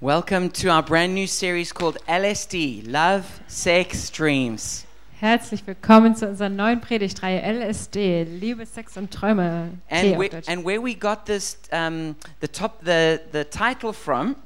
Welcome to our brand new series called LSD Love, Sex, Dreams. Herzlich willkommen zu unserer neuen Predigtreihe LSD, Liebe, Sex und Träume. And, we, and where we got this, um, the, top, the, the title from,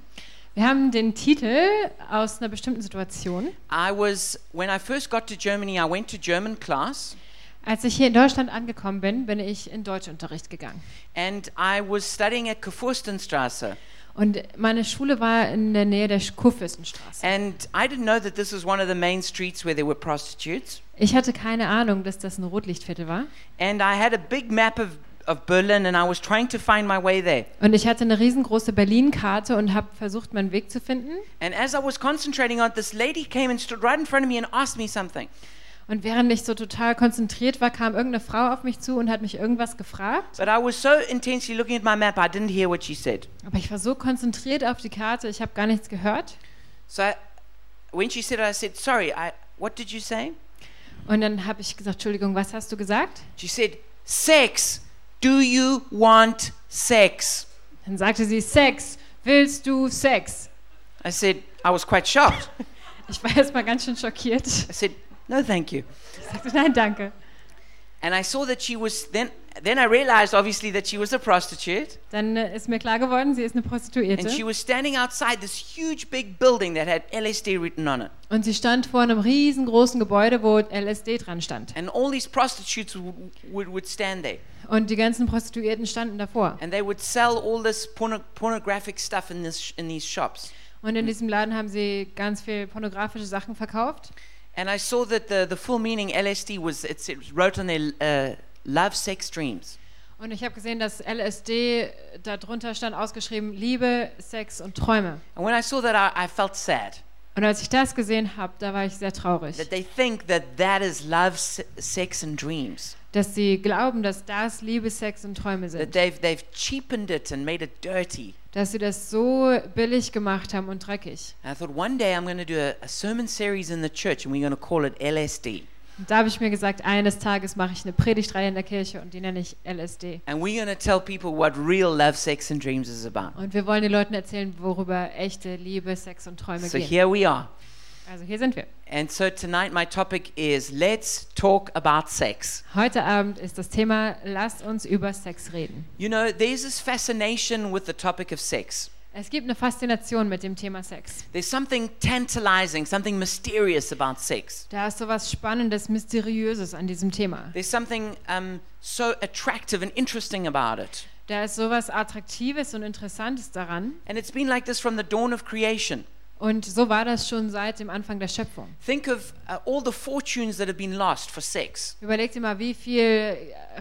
Wir haben den Titel aus einer bestimmten Situation. I was, when I first got to Germany, I went to German class Als ich hier in Deutschland angekommen bin, bin ich in Deutschunterricht gegangen. and I was studying at Kurfürstenstraße. Und meine Schule war in der Nähe der Kurfürstenstraße. And I didn't know that this was one of the main streets where there were prostitutes. Ich hatte keine Ahnung, dass das ein Rotlichtviertel war. And I had a big map of, of Berlin and I was trying to find my way there. Und ich hatte eine riesengroße Berlin-Karte und habe versucht, meinen Weg zu finden. And as I was concentrating on this lady came and stood right in front of me and asked me something. Und während ich so total konzentriert war, kam irgendeine Frau auf mich zu und hat mich irgendwas gefragt. But I was so intensely looking at my map, I didn't hear what she said. Aber ich war so konzentriert auf die Karte, ich habe gar nichts gehört. So I, when she said it, I said, Sorry, I, what did you say? Und dann habe ich gesagt, Entschuldigung, was hast du gesagt? She said, Sex. Do you want sex? Dann sagte sie, Sex, willst du Sex? I said, I was quite shocked. Ich war erst mal ganz schön schockiert. I said, No, thank you. Ich sagte, nein, danke. And I saw that she was, then, then I realized obviously that she was a prostitute. Dann äh, ist mir klar geworden, sie ist eine Prostituierte. And she was standing outside this huge big building that had LSD written on it. Und sie stand vor einem riesengroßen Gebäude, wo LSD dran stand. And all these prostitutes would, would, would stand there. Und die ganzen Prostituierten standen davor. And they would sell all this porno- pornographic stuff in, this, in these shops. Und in diesem Laden haben sie ganz viel pornografische Sachen verkauft. And I saw that the, the full meaning LSD was, it's, it wrote on their uh, love, sex, dreams. Und ich habe gesehen, dass LSD darunter stand ausgeschrieben Liebe, Sex und Träume. And when I saw that, I, I felt sad. Und als ich das gesehen habe, da war ich sehr traurig, That they think that that is love, se- sex, and dreams. dass sie glauben, dass das Liebe, Sex und Träume That sind. they've, they've cheapened it and made it dirty. Dass sie das so billig gemacht haben und dreckig. And I thought one day I'm going to do a, a sermon series in the church and we're going to call it LSD. Und da habe ich mir gesagt, eines Tages mache ich eine Predigtreihe in der Kirche und die nenne ich LSD. And we're going to tell people what real love, sex, and dreams is about. Und wir wollen den Leuten erzählen, worüber echte Liebe, Sex und Träume So gehen. here we are. Also hier sind wir. And so tonight my topic is let's talk about sex. Heute Abend ist das Thema, lasst uns über Sex reden. You know, there's this fascination with the topic of sex. Es gibt eine Faszination mit dem Thema Sex. There's something tantalizing, something mysterious about sex. Da ist so was Spannendes, Mysteriöses an diesem Thema. There's something um, so attractive and interesting about it. Da ist so was Attraktives und Interessantes daran. And it's been like this from the dawn of creation. Und so war das schon seit dem Anfang der Schöpfung. Think of uh, all the fortunes that have been lost for sex, Überlegt dir mal, wie viel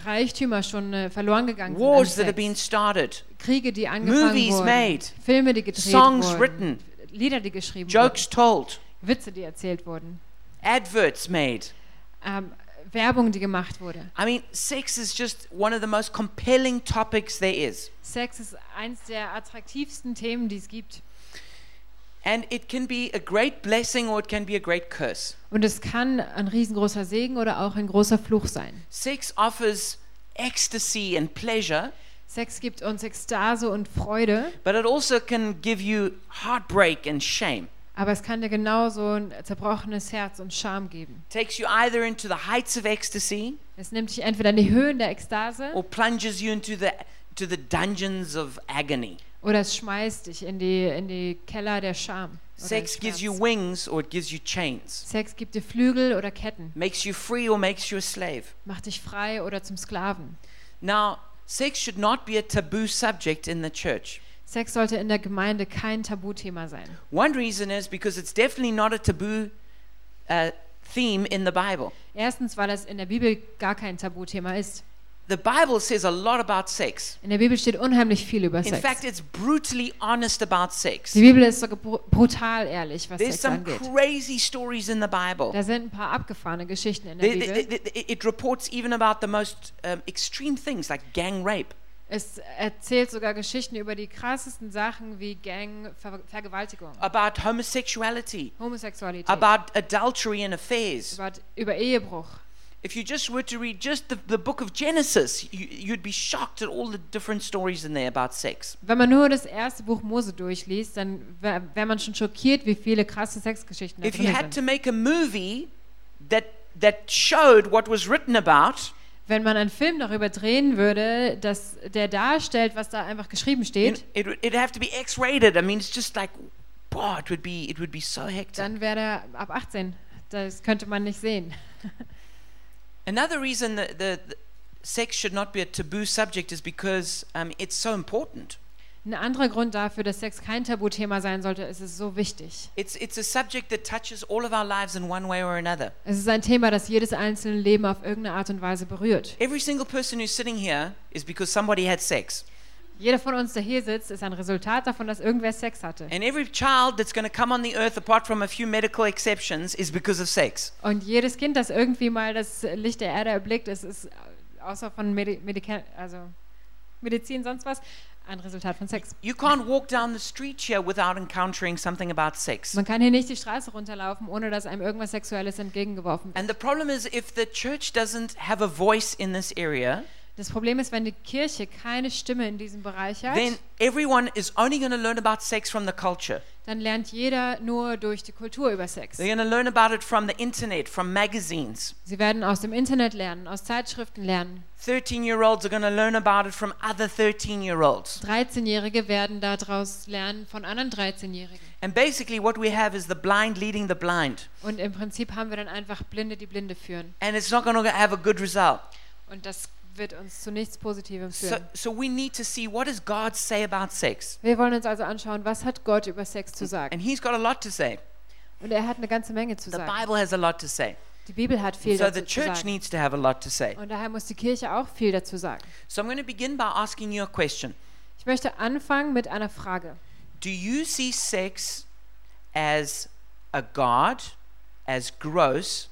Reichtümer schon äh, verloren gegangen sind. wars that have been started, Kriege, die angefangen movies wurden. made, Filme, die gedreht songs wurden. written, Lieder, die geschrieben jokes told, wurden. Witze, die erzählt wurden. adverts made. Ähm, Werbung, die gemacht wurde. I mean, sex is just one of the most compelling topics there is. Sex ist eins der attraktivsten Themen, die es gibt. And it can be a great blessing or it can be a great curse. Und es kann ein riesengroßer Segen oder auch ein großer Fluch sein. Sex offers ecstasy and pleasure, Sex gibt uns Ekstase und Freude, but it also can give you heartbreak and shame. aber es kann dir genauso ein zerbrochenes Herz und Scham geben. takes you either into the heights of ecstasy Es nimmt dich entweder in die Höhen der Ekstase or plunges you into the to the dungeons of agony. Oder es schmeißt dich in die, in die Keller der Scham. Sex gives you wings or it gives you chains. Sex gibt dir Flügel oder Ketten, Makes you free or makes you a slave. macht dich frei oder zum Sklaven. Now, sex should not be a taboo subject in the church. Sex sollte in der Gemeinde kein Tabuthema sein. One reason is because it's definitely not a taboo uh, theme in the Bible. Erstens, weil es in der Bibel gar kein Tabuthema ist. The Bible says a lot about sex. In der Bibel steht unheimlich viel über In Sex. fact, it's brutally honest about sex. Die Bibel ist sogar br- brutal ehrlich, was There's Sex some angeht. crazy stories in the Bible. Da sind ein paar abgefahrene Geschichten in der The- Bibel. the- the- It reports even about the most um, extreme things like gang rape. Es erzählt sogar Geschichten über die krassesten Sachen wie Gang-Vergewaltigung, about homosexuality, Homosexualität, about adultery and affairs, über, über Ehebruch, If you just were to read just the, the book of Genesis, you, you'd be shocked at all the different stories in there about sex. Wenn man nur das erste Buch Mose durchliest, dann wäre wär man schon schockiert, wie viele krasse Sexgeschichten da If you drin had sind. to make a movie that that showed what was written about, Wenn man einen Film darüber drehen würde, dass der darstellt, was da einfach geschrieben you steht, it would it'd have to be X-rated. I mean, it's just like, boy, it would be it would be so hectic. dann wäre der ab 18. Das könnte man nicht sehen. Another reason that the, the sex should not be a taboo subject is because um, it's so important. Ein anderer Grund dafür, dass Sex kein Tabuthema sein sollte, ist es so wichtig. It's it's a subject that touches all of our lives in one way or another. Es ist ein Thema, das jedes einzelne Leben auf irgendeine Art und Weise berührt. Every single person who's sitting here is because somebody had sex. Jeder von uns, der hier sitzt, ist ein Resultat davon, dass irgendwer Sex hatte. And every child that's going to come on the earth, apart from a few medical exceptions, is because of sex. Und jedes Kind, das irgendwie mal das Licht der Erde erblickt, ist, ist außer von Medi Medika also Medizin, sonst was, ein Resultat von Sex. You can't walk down the street here without encountering something about sex. Man kann hier nicht die Straße runterlaufen, ohne dass einem irgendwas Sexuelles entgegengeworfen wird. And the problem is, if the church doesn't have a voice in this area, Das Problem ist, wenn die Kirche keine Stimme in diesem Bereich hat, then everyone is only going to learn about sex from the culture. dann lernt jeder nur durch die Kultur über Sex. They're going to learn about it from the internet, from magazines. Sie werden aus dem Internet lernen, aus Zeitschriften lernen. 13 year olds are going to learn about it from other 13 year olds. 13-Jährige werden daraus lernen von anderen 13-Jährigen. And basically, what we have is the blind leading the blind. Und im Prinzip haben wir dann einfach Blinde, die Blinde führen. And it's not going to have a good result. Und das wird uns zu nichts Positivem So, führen. so we need to see what does God say about sex? Wir wollen uns also anschauen, was hat Gott über Sex zu sagen. And He's got a lot to say. Und er hat eine ganze Menge zu The sagen. Bible has a lot to say. Die Bibel hat viel So dazu the zu church sagen. needs to have a lot to say. Und daher muss die Kirche auch viel dazu sagen. So I'm going to begin by asking you a question. Ich möchte anfangen mit einer Frage. Do you see sex as a God, as gross,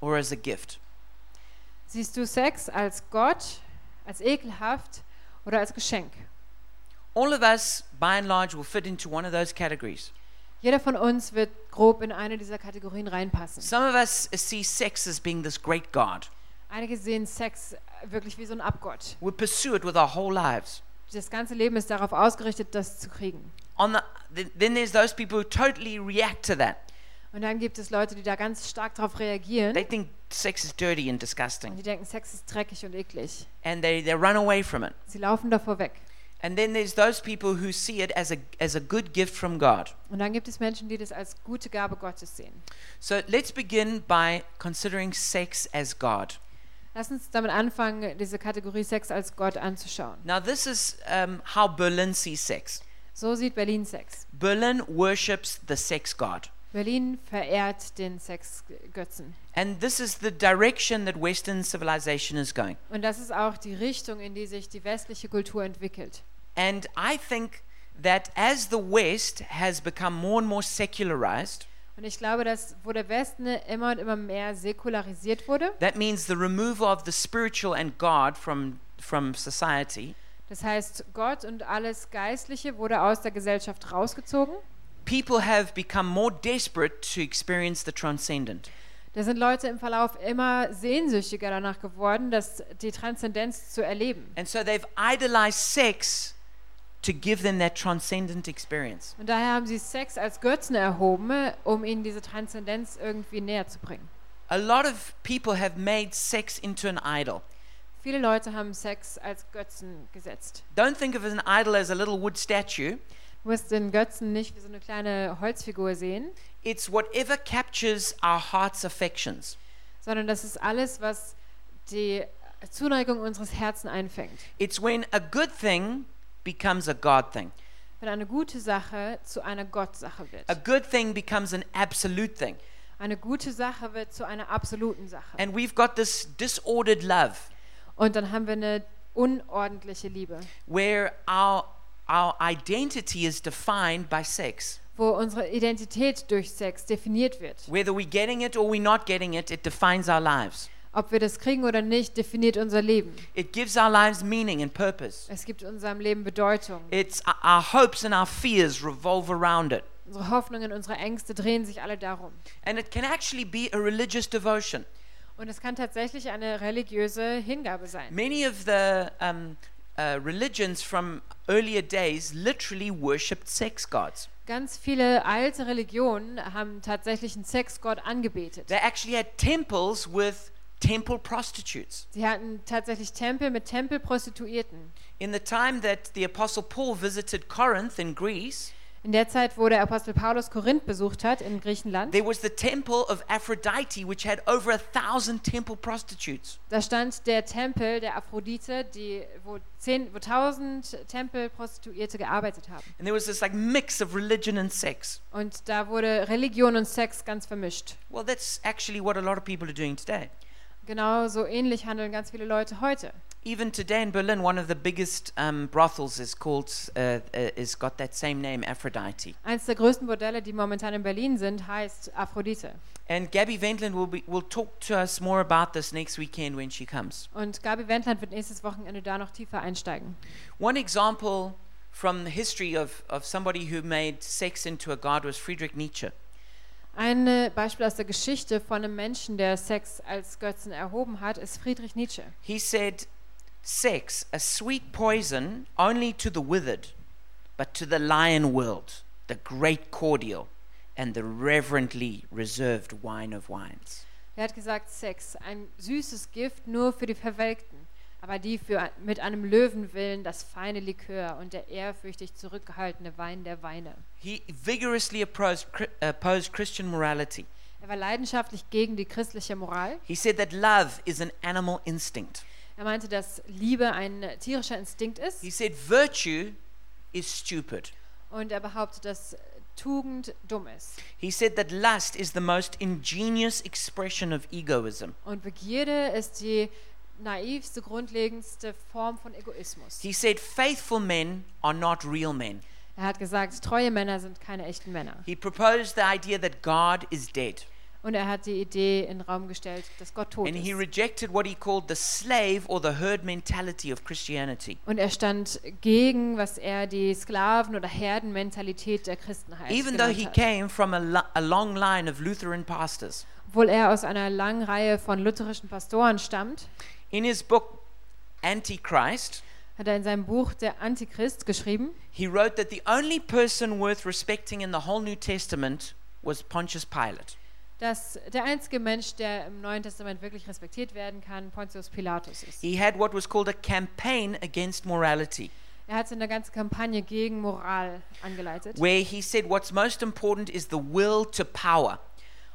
or as a gift? Siehst du Sex als Gott, als ekelhaft oder als Geschenk? All of us, by and large, will fit into one of those categories. Jeder von uns wird grob in eine dieser Kategorien reinpassen. Some of us see sex as being this great God. Einige sehen Sex wirklich wie so ein Abgott. We pursue it with our whole lives. Das ganze Leben ist darauf ausgerichtet, das zu kriegen. On the, th- then there's those people who totally react to that. Und dann gibt es Leute, die da ganz stark darauf reagieren. They think sex is dirty and Und disgusting, die denken, Sex ist dreckig und eklig. and they, they run away from it. Sie laufen davor weg. And then there's those people who see it as a, as a good gift from God. Und dann gibt es Menschen, die das als gute Gabe Gottes sehen. So let's begin by considering sex as God. Lass uns damit anfangen, diese Kategorie Sex als Gott anzuschauen. Now, this is um, how Berlin sees sex. So sieht Berlin Sex. Berlin worships the sex god. Berlin verehrt den Sexgötzen. And this is the direction that Western civilization is going. Und das ist auch die Richtung, in die sich die westliche Kultur entwickelt. And I think that as the West has become more and more secularized, Und ich glaube, dass wo der Westen immer und immer mehr säkularisiert wurde, that means the removal of the spiritual and God from, from society, das heißt, Gott und alles Geistliche wurde aus der Gesellschaft rausgezogen. People have become more desperate to experience the transcendent. Da sind Leute im Verlauf immer sehnsüchtiger danach geworden, das, die Transzendenz zu erleben. And so they've idolized sex to give them that transcendent experience. Und daher haben sie Sex als Götzen erhoben, um ihnen diese Transzendenz irgendwie näher zu bringen. A lot of people have made sex into an idol. Viele Leute haben Sex als Götzen gesetzt. Don't think of an idol as a little wood statue. Du musst den Götzen nicht wie so eine kleine Holzfigur sehen, It's whatever captures our heart's affections. sondern das ist alles, was die Zuneigung unseres Herzens einfängt. It's when a good thing becomes a God thing. Wenn eine gute Sache zu einer Gottsache wird. A good thing becomes an absolute thing. Eine gute Sache wird zu einer absoluten Sache. And we've got this disordered love Und dann haben wir eine unordentliche Liebe, where our, our identity is defined by sex. wo unsere Identität durch Sex definiert wird. Whether we're getting it or we're not getting it, it defines our lives. Ob wir das kriegen oder nicht, definiert unser Leben. It gives our lives meaning and purpose. Es gibt unserem Leben Bedeutung. It's our hopes and our fears revolve around it. Unsere Hoffnungen, unsere Ängste drehen sich alle darum. And it can actually be a religious devotion. Und es kann tatsächlich eine religiöse Hingabe sein. Many of the um, uh, religions from earlier days literally worshipped sex gods. Ganz viele alte Religionen haben tatsächlich einen Sexgott angebetet. They actually had temples with temple prostitutes. Sie hatten tatsächlich Tempel mit Tempelprostituierten. In the time that the Apostle Paul visited Corinth in Greece, In der Zeit, wo der Apostel Paulus Korinth besucht hat in Griechenland, there was the temple of Aphrodite, which had over a thousand temple prostitutes. da stand der Tempel der Aphrodite, die, wo, zehn, wo tausend Tempelprostituierte gearbeitet haben. And there was this like mix of religion and sex. Und da wurde Religion und Sex ganz vermischt. Well, that's actually what a lot of people are doing today. Genau so ähnlich handeln ganz viele Leute heute. Even today in Berlin, one of the biggest um, brothels is called uh, uh, is got that same name, Aphrodite. Eins der größten Bordelle, die momentan in Berlin sind, heißt Aphrodite. And Gabby Ventland will be will talk to us more about this next weekend when she comes. Und Gabi Wendland wird nächstes Wochenende da noch tiefer einsteigen. One example from the history of, of somebody who made sex into a god was Friedrich Nietzsche. Ein äh, Beispiel aus der Geschichte von einem Menschen, der Sex als Götzen erhoben hat, ist Friedrich Nietzsche. He said, Sex, a sweet poison only to the withered, but to the lion world, the great cordial and the reverently reserved wine of wines. Er hat gesagt, Sex, ein süßes Gift nur für die Verwelkten, aber die für, mit einem Löwenwillen das feine Likör und der ehrfürchtig zurückgehaltene Wein der Weine. He vigorously opposed, opposed Christian morality. Er war leidenschaftlich gegen die christliche Moral. He said that love is an animal instinct. Er meinte, dass Liebe ein tierischer Instinkt ist He said virtue is stupid. und er behauptet, dass Tugend dumm ist. He said that lust is the most ingenious expression of egoism. Und Begierde ist die naivste, grundlegendste Form von Egoismus. He said faithful men are not real men. Er hat gesagt, treue Männer sind keine echten Männer. He proposed the idea that God is dead. Und er hat die Idee in den Raum gestellt, dass Gott tot And he ist. rejected what he called the slave or the herd mentality of Christianity. Und er stand gegen, was er die Sklaven- oder Herdenmentalität der Christenheit Even though he genannt hat. came from a, lo- a long line of Lutheran pastors. Obwohl er aus einer langen Reihe von lutherischen Pastoren stammt, In his book, Antichrist, hat er in seinem Buch Der Antichrist geschrieben, he wrote that the only person worth respecting in the whole New Testament was Pontius Pilate. Dass der einzige Mensch, der im Neuen Testament wirklich respektiert werden kann, Pontius Pilatus ist. He had what was called a campaign against morality, Er hat eine ganze Kampagne gegen Moral angeleitet. where he said what's most important is the will to power.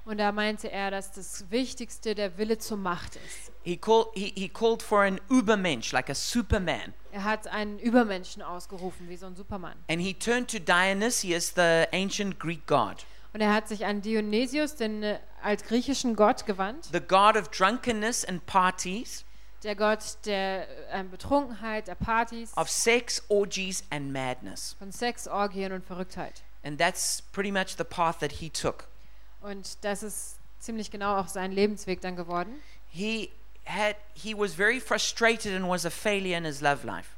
Und da meinte er, dass das Wichtigste der Wille zur Macht ist. He, call, he, he called for an Übermensch, like a superman. Er hat einen Übermenschen ausgerufen, wie so ein Supermann. And he turned to Dionysius, the ancient Greek god, Und er hat sich an Dionysius, den äh, altgriechischen Gott, gewandt. the god of drunkenness and parties, Der Gott der äh, Betrunkenheit, der Partys, of sex, orgies, and madness. von Sex, Orgien und Verrücktheit. And that's pretty much the path that he took. Und das ist ziemlich genau auch sein Lebensweg dann geworden. He had he was very frustrated and was a failure in his love life.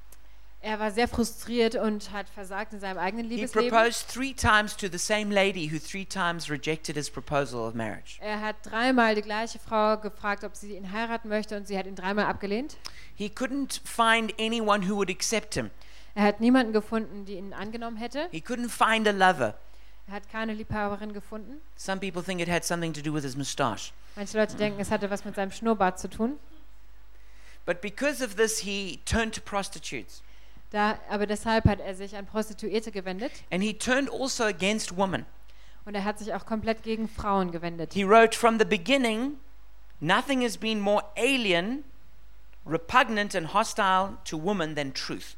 Er war sehr frustriert und hat versagt in seinem eigenen He Liebesleben. proposed three times to the same lady who three times rejected his proposal of marriage. Er hat dreimal die gleiche Frau gefragt, ob sie ihn heiraten möchte und sie hat ihn dreimal abgelehnt. He couldn't find anyone who would accept him. Er hat niemanden gefunden, die ihn angenommen hätte. He couldn't find a lover. Er hat keine Liebhaberin gefunden. Some people think it had something to do with his moustache. Manche Leute denken, es hatte was mit seinem Schnurrbart zu tun. But because of this, he turned to prostitutes. Da, aber deshalb hat er sich an Prostituierte gewendet And he turned also against women. und er hat sich auch komplett gegen Frauen gewendet. He wrote, From the beginning, nothing has been more alien, repugnant, and hostile to woman than truth.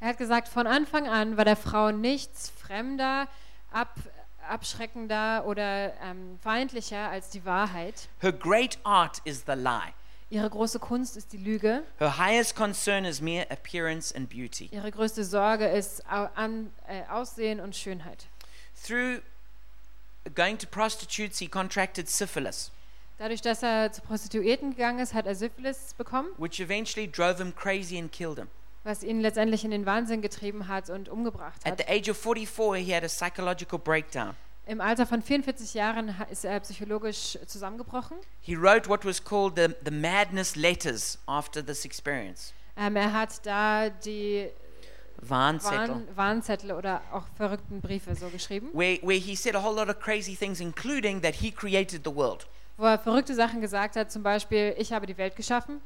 Er hat gesagt, von Anfang an war der Frau nichts fremder, ab, abschreckender oder ähm, feindlicher als die Wahrheit. Her great art is the lie. Ihre große Kunst ist die Lüge. Her highest concern is mere appearance and beauty. Ihre größte Sorge ist an, äh, Aussehen und Schönheit. Through going to prostitutes, he contracted syphilis, Dadurch, dass er zu Prostituierten gegangen ist, hat er Syphilis bekommen, which eventually drove him crazy and killed him. was ihn letztendlich in den Wahnsinn getrieben hat und umgebracht At hat. the age of 44, he had a psychological breakdown. Im Alter von 44 Jahren ist er psychologisch zusammengebrochen. He wrote what was called the, the madness letters after this experience. Ähm, er hat da die Warnzettel. Warn Warnzettel oder auch verrückten Briefe so geschrieben, Where, where he said a whole lot of crazy things, including that he created the world. wo er verrückte Sachen gesagt hat, zum Beispiel, ich habe die Welt geschaffen.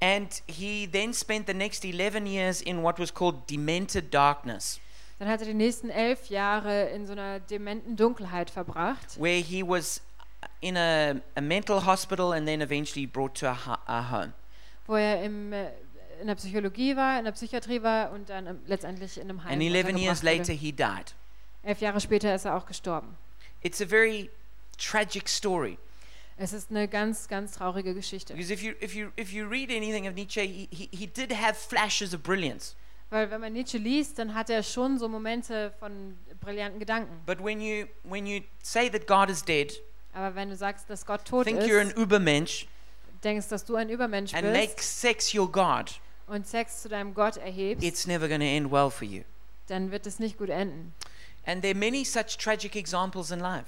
And he then spent the next 11 years in what was called demented darkness, Dann hat er die nächsten elf Jahre in so einer dementen Dunkelheit verbracht, where he was in a, a mental hospital and then eventually brought to a, a home. wo er im, äh, in der Psychologie war, in der Psychiatrie war und dann letztendlich in einem Heim And 11 years later, he died. Elf Jahre später ist er auch gestorben. It's a very tragic story. Es ist eine ganz, ganz traurige Geschichte. Because if you, if you, if you read anything of Nietzsche, he, he, he did have flashes of brilliance. Weil wenn man Nietzsche liest, dann hat er schon so Momente von brillanten Gedanken. But when you, when you say that God is dead, Aber wenn du sagst, dass Gott tot think you're an ist, Übermensch, denkst, dass du ein Übermensch and make bist sex your God, und Sex zu deinem Gott erhebst, it's never going to end well for you. dann wird es nicht gut enden. And there are many such tragic examples in life.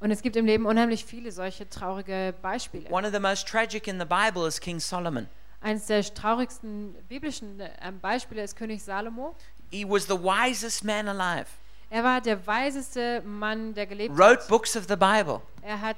Und es gibt im Leben unheimlich viele solche traurige Beispiele. One of the most tragic in the Bible is King Solomon. Eines der traurigsten biblischen ähm, Beispiele ist König Salomo. He was the wisest man alive, Er war der weiseste Mann, der gelebt wrote hat. books of the Bible, Er hat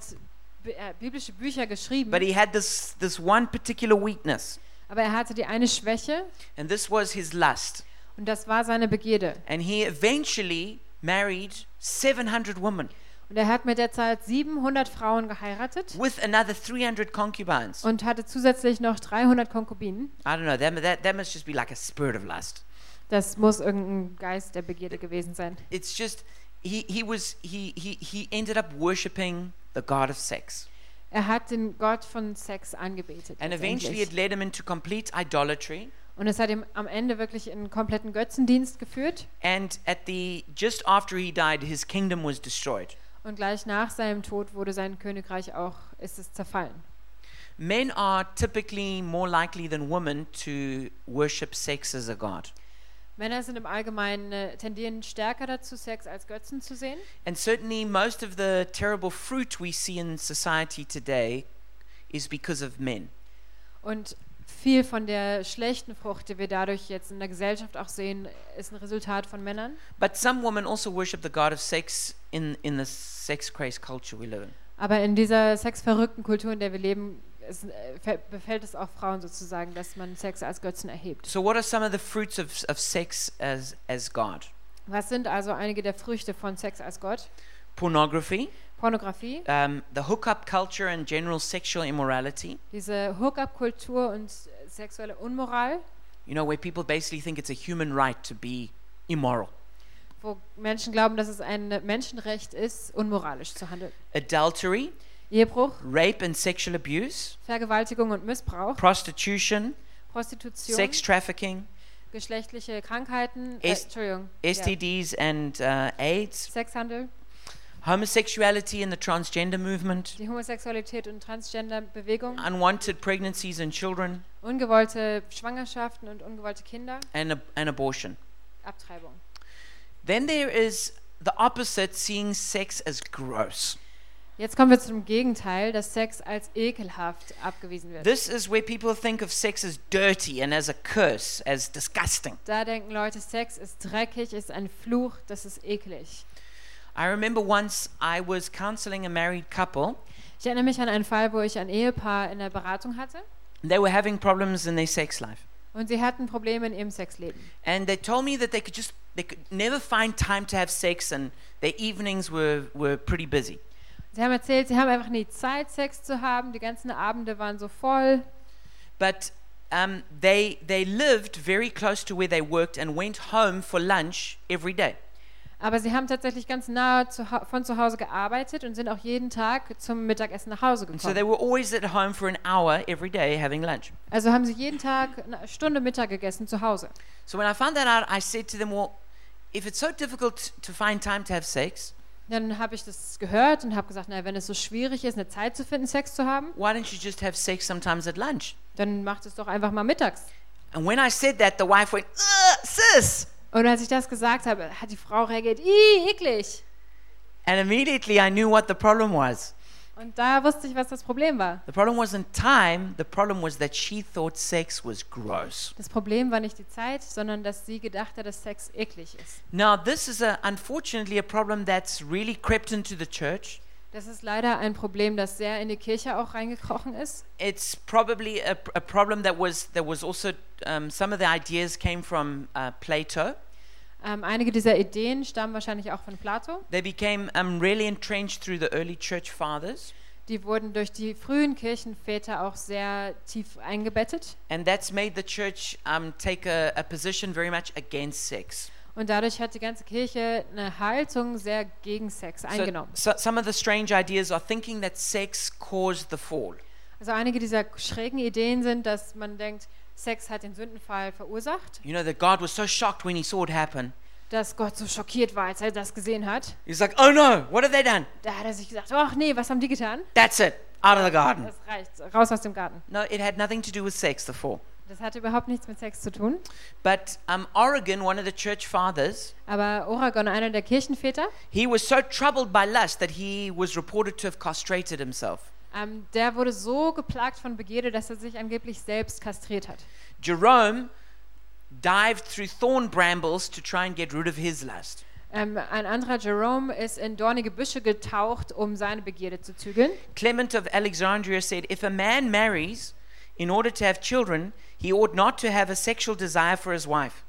äh, biblische Bücher geschrieben, but he had this, this one particular weakness, aber er hatte die eine Schwäche and this was his lust. und das war seine Begierde. And he eventually married 700 women Und er hat mit der Zeit 700 Frauen geheiratet with another 300 concubines. und hatte zusätzlich noch 300 Konkubinen. I don't know, that, that, that must just be like a spirit of lust. Das muss irgendein Geist der Begierde gewesen sein. It's just, he, he was, he, he, he ended up worshipping the God of sex. Er hat den Gott von Sex angebetet. And eventually it led him into complete idolatry. Und es hat ihm am Ende wirklich in einen kompletten Götzendienst geführt. And at the, just after he died, his kingdom was destroyed. Und gleich nach seinem Tod wurde sein Königreich auch, ist es zerfallen. Men are typically more likely than women to worship sex as a god. Männer sind im Allgemeinen äh, tendieren stärker dazu, Sex als Götzen zu sehen. And certainly, most of the terrible fruit we see in society today is because of men. Und viel von der schlechten Frucht, die wir dadurch jetzt in der Gesellschaft auch sehen, ist ein Resultat von Männern. But some women also worship the god of sex in, in the sex crazed culture we live in. Aber in dieser sexverrückten Kultur, in der wir leben, es, äh, fe- befällt es auch Frauen sozusagen, dass man Sex als Götzen erhebt. So, what are some of the fruits of, of sex as, as God? Was sind also einige der Früchte von Sex als Gott? Pornography, Pornografie, um, the hookup culture and general sexual immorality. diese Hookup-Kultur und sexuelle Unmoral, You know, where people basically think it's a human right to be immoral. wo Menschen glauben, dass es ein Menschenrecht ist, unmoralisch zu handeln. Adultery, Ehebruch, rape and sexual abuse, Vergewaltigung und Missbrauch, prostitution, Prostitution, sex trafficking, geschlechtliche Krankheiten, äh, STDs and uh, AIDS, Sexhandel, homosexuality and the transgender movement, die Homosexualität und Transgender-Bewegung, unwanted pregnancies and children, ungewollte Schwangerschaften und ungewollte Kinder, and, ab- and abortion. Abtreibung. Then there is the opposite, seeing sex as gross. Jetzt kommen wir zum Gegenteil, dass Sex als ekelhaft abgewiesen wird. This is where people think of sex as dirty and as a curse, as disgusting. Da denken Leute, Sex ist dreckig, ist ein Fluch, das ist eklig. I remember once I was counseling a married couple. Ich erinnere mich an einen Fall, wo ich ein Ehepaar in der Beratung hatte They were having problems in their sex life. und sie hatten Probleme in ihrem Sexleben. And they told me that they could just they could never find time to have sex and their evenings were, were pretty busy. Sie haben erzählt, sie haben einfach nie Zeit, Sex zu haben. Die ganzen Abende waren so voll. But um, they they lived very close to where they worked and went home for lunch every day. Aber sie haben tatsächlich ganz nahe zu, von zu Hause gearbeitet und sind auch jeden Tag zum Mittagessen nach Hause so gekommen. they were always at home for an hour every day having lunch. Also haben sie jeden Tag eine Stunde Mittag gegessen zu Hause. So when I found that out, I said to them, "Well, if it's so difficult to find time to have sex, Dann habe ich das gehört und habe gesagt, naja, wenn es so schwierig ist, eine Zeit zu finden, Sex zu haben, why don't you just have sex sometimes at lunch?" dann macht es doch einfach mal mittags. And when I said that, the wife went, "Sis." Und als ich das gesagt habe, hat die Frau reagiert, ih, eklig. And immediately I knew what the problem was. Und da wusste ich, was das Problem war. The problem wasn't time, the problem was that she thought sex was gross. Das Problem war nicht die Zeit, sondern dass sie gedacht hat, dass Sex eklig ist. Now, this is a, unfortunately a problem that's really crept into the church. Das ist leider ein Problem, das sehr in die Kirche auch reingekrochen ist. It's probably a, a problem that was that was also um, some of the ideas came from uh, Plato. Ähm, einige dieser Ideen stammen wahrscheinlich auch von Plato. They became um, really entrenched through the early church fathers, Die wurden durch die frühen Kirchenväter auch sehr tief eingebettet. and that's made the church um, take a, a position very much against sex. Und dadurch hat die ganze Kirche eine Haltung sehr gegen Sex So, eingenommen. so some of the strange ideas are thinking that sex caused the fall. Also einige dieser schrägen Ideen sind, dass man denkt, Sex hat den Sündenfall verursacht, You know that God was so shocked when he saw it happen. dass Gott so schockiert war, als er das gesehen hat. He's like, "Oh no, what have they done? Da hat er sich gesagt, ach nee, was haben die getan? That's it, out of the garden." Das reicht, raus aus dem Garten. No, it had nothing to do with sex. The fall. Das hatte überhaupt nichts mit Sex zu tun. But um, Oregon, one of the church fathers, Aber Oragon, einer der Kirchenväter, he was so troubled by lust that he was reported to have castrated himself. ähm, der wurde so geplagt von Begierde, dass er sich angeblich selbst kastriert hat. Jerome dived through thorn brambles to try and get rid of his lust. Ähm, ein anderer Jerome ist in dornige Büsche getaucht, um seine Begierde zu zügeln. Clement of Alexandria said, If a man marries in order to have children, he ought not to have a sexual desire for his wife.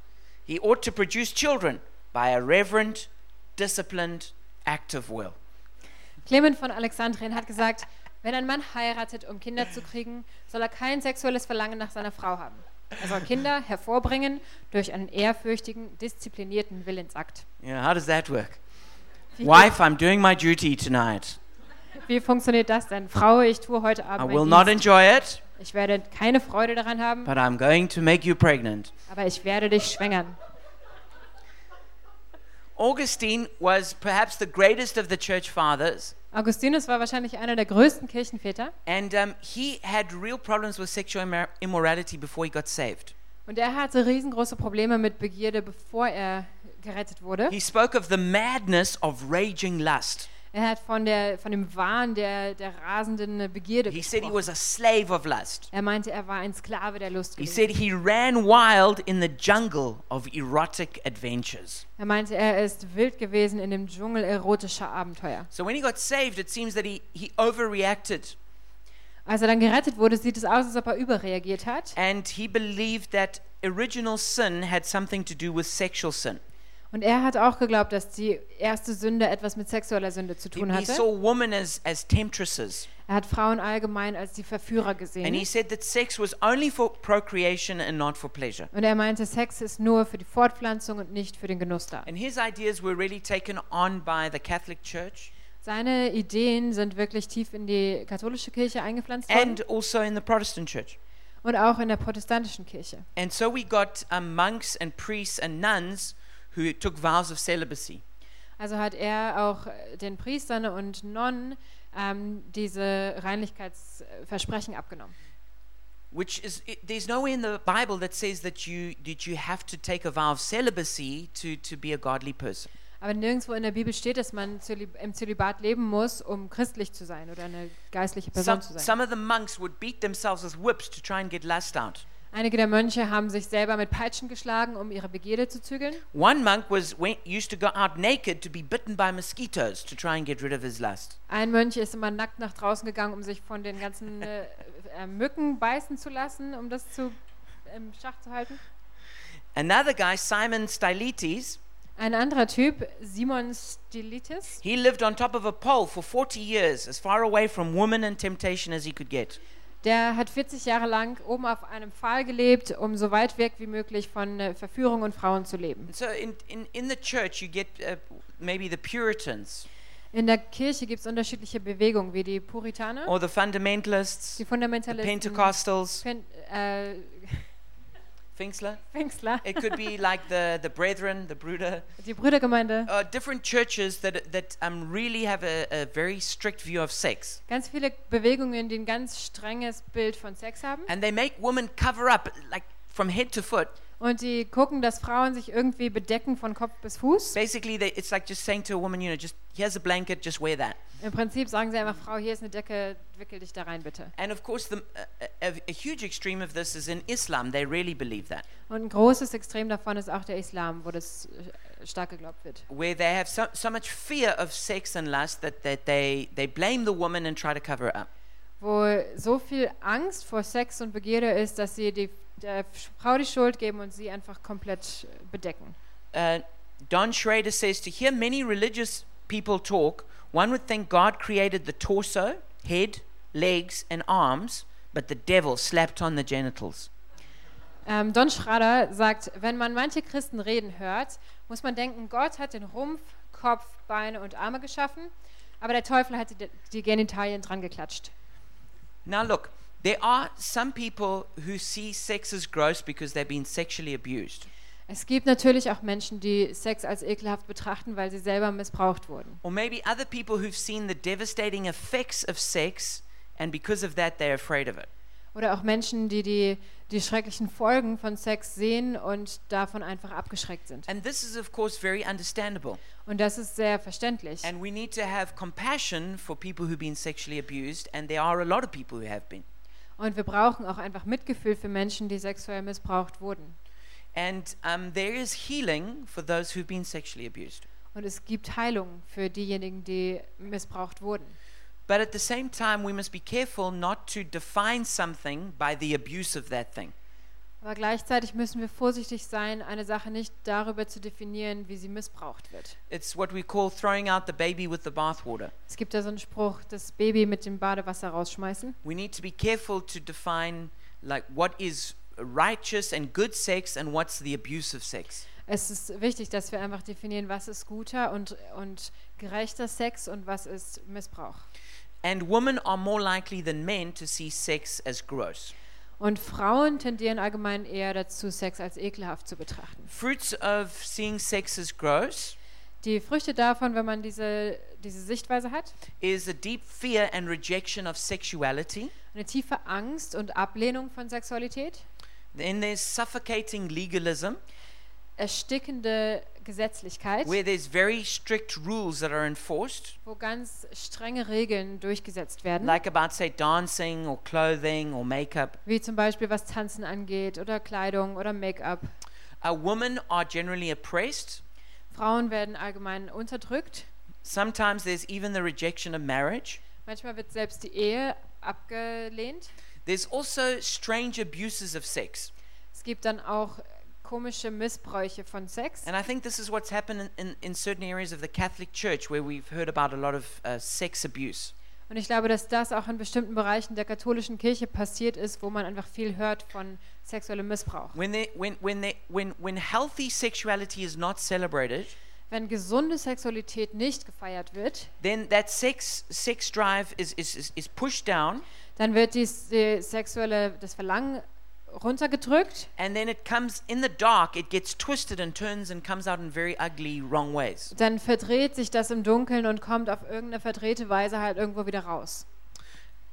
He ought to produce children by a reverent, disciplined, active will. Clement von Alexandrien hat gesagt, wenn ein Mann heiratet, um Kinder zu kriegen, soll er kein sexuelles Verlangen nach seiner Frau haben. Er soll Kinder hervorbringen durch einen ehrfürchtigen, disziplinierten Willensakt. Know, how does that work? Wie, Wife, I'm doing my duty tonight. wie funktioniert das denn? Frau, ich tue heute I Abend will meinen not enjoy it, Ich werde keine Freude daran haben, but I'm going to make you pregnant. aber ich werde dich schwängern. Augustine was perhaps the greatest of the church fathers, Augustinus war wahrscheinlich einer der größten Kirchenväter and um, he had real problems with sexual immor- immorality before he got saved. und er hatte riesengroße Probleme mit Begierde, bevor er gerettet wurde. He spoke of the madness of raging lust. Er hat von, der, von dem Wahn der, der rasenden Begierde He said he gesprochen. was a slave of lust. Er meinte, er war ein Sklave der Lust. He gewesen. said he ran wild in the jungle of erotic adventures. Er meinte, er ist wild gewesen in dem Dschungel erotischer Abenteuer. So when he got saved, it seems that he, he overreacted Als er dann gerettet wurde, sieht es aus, als ob er überreagiert hat. and he believed that original sin had something to do with sexual sin. Und er hat auch geglaubt, dass die erste Sünde etwas mit sexueller Sünde zu tun he hatte. saw women as, as temptresses. Er hat Frauen allgemein als die Verführer And he gesehen. said that sex was only for procreation and not for pleasure. Und er meinte, Sex ist nur für die Fortpflanzung und nicht für den Genuss da. And his ideas were really taken on by the Catholic Church Seine Ideen sind wirklich tief in die katholische Kirche eingepflanzt worden and also in the Protestant Church. und auch in der protestantischen Kirche. And so we got um, monks and priests and nuns who took vows of celibacy. Also hat er auch äh, den Priestern und Nonnen ähm, diese Reinlichkeitsversprechen abgenommen. Which is, it, there's nowhere in the Bible that says that you, that you have to take a vow of celibacy to, to be a godly person. Aber nirgendwo in der Bibel steht, dass man im Zölibat leben muss, um christlich zu sein oder eine geistliche Person Some, zu sein. some of the monks would beat themselves with whips to try and get lust out. Einige der Mönche haben sich selber mit Peitschen geschlagen, um ihre Begierde zu zügeln. One monk was went, used to go out naked to be bitten by mosquitoes to try and get rid of his lust. Ein Mönch ist immer nackt nach draußen gegangen, um sich von den ganzen äh, äh, Mücken beißen zu lassen, um das zu, im Schach zu halten. Another guy, Simon Stylites, Ein anderer Typ, Simon Stylites, he lived on top of a pole for 40 years, as far away from woman and temptation as he could get. Der hat 40 Jahre lang oben auf einem Pfahl gelebt, um so weit weg wie möglich von äh, Verführung und Frauen zu leben. So in, in, in the church, you get uh, maybe the Puritans. In der Kirche gibt es unterschiedliche Bewegungen, wie die Puritaner, or the fundamentalists, die the Fundamentalisten, Pentecostals, Pen äh, Pfingstler. Pfingstler, It could be like the, the brethren, the Bruder, die Brüdergemeinde. uh, different churches that, that um, really have a, a very strict view of sex. Ganz viele Bewegungen, die ein ganz strenges Bild von Sex haben. And they make women cover up like from head to foot. Und die gucken, dass Frauen sich irgendwie bedecken von Kopf bis Fuß. Basically, they, it's like just saying to a woman, you know, just here's a blanket, just wear that. Im Prinzip sagen sie einfach, Frau, hier ist eine Decke, wickel dich da rein bitte. And of course, the, a, a, huge extreme of this is in Islam. They really believe that, Und ein großes Extrem davon ist auch der Islam, wo das äh, stark geglaubt wird. where they have so, so much fear of sex and lust that, that they, they blame the woman and try to cover it up. Wo so viel Angst vor Sex und Begierde ist, dass sie die, der Frau die Schuld geben und sie einfach komplett äh, bedecken. Uh, Don Schrader says to hear many religious people talk, one would think God created the torso, head, legs, and arms, but the devil slapped on the genitals. Ähm, Don Schrader sagt, wenn man manche Christen reden hört, muss man denken, Gott hat den Rumpf, Kopf, Beine und Arme geschaffen, aber der Teufel hat die, die Genitalien dran geklatscht. Now, look, there are some people who see sex as gross because they've been sexually abused. Es gibt natürlich auch Menschen, die Sex als ekelhaft betrachten, weil sie selber missbraucht wurden. Or maybe other people who've seen the devastating effects of sex, and because of that, they're afraid of it. Oder auch Menschen, die die, die schrecklichen Folgen von Sex sehen und davon einfach abgeschreckt sind. And this is, of course, very understandable. Und das ist sehr verständlich. And we need to have compassion for people who've been sexually abused, and there are a lot of people who have been. Und wir brauchen auch einfach Mitgefühl für Menschen, die sexuell missbraucht wurden. And um, there is healing for those who've been sexually abused. Und es gibt Heilung für diejenigen, die missbraucht wurden. But at the same time, we must be careful not to define something by the abuse of that thing. Aber gleichzeitig müssen wir vorsichtig sein, eine Sache nicht darüber zu definieren, wie sie missbraucht wird. It's what we call throwing out the baby with the bathwater. Es gibt da so einen Spruch, das Baby mit dem Badewasser rausschmeißen. We need to be careful to define like what is righteous and good sex and what's the abuse of sex. Es ist wichtig, dass wir einfach definieren, was ist guter und, und gerechter Sex und was ist Missbrauch. And women are more likely than men to see sex as gross. Und Frauen tendieren allgemein eher dazu, Sex als ekelhaft zu betrachten. Fruits of seeing sex as gross Die Früchte davon, wenn man diese, diese Sichtweise hat, is a deep fear and rejection of sexuality. eine tiefe Angst und Ablehnung von Sexualität, Then there's suffocating legalism, erstickende Gesetzlichkeit, where there's very strict rules that are enforced, wo ganz strenge Regeln durchgesetzt werden, like about, say, dancing or clothing or makeup. wie zum Beispiel was Tanzen angeht oder Kleidung oder Make-up. Uh, women are generally oppressed. Frauen werden allgemein unterdrückt. Sometimes there's even the rejection of marriage. Manchmal wird selbst die Ehe abgelehnt. There's also strange abuses of sex. Es gibt dann auch komische Missbräuche von Sex. And I think this is what's happened in, in, in certain areas of the Catholic Church where we've heard about a lot of uh, sex abuse. Und ich glaube, dass das auch in bestimmten Bereichen der katholischen Kirche passiert ist, wo man einfach viel hört von sexuellem Missbrauch. When, they, when, when, they, when, when healthy sexuality is not celebrated, Wenn gesunde Sexualität nicht gefeiert wird, then that sex, sex drive is, is, is, pushed down dann wird dies, die sexuelle, das Verlangen runtergedrückt and then it comes in the dark, it gets twisted and turns and comes out in very ugly, wrong ways. dann verdreht sich das im Dunkeln und kommt auf irgendeine verdrehte Weise halt irgendwo wieder raus.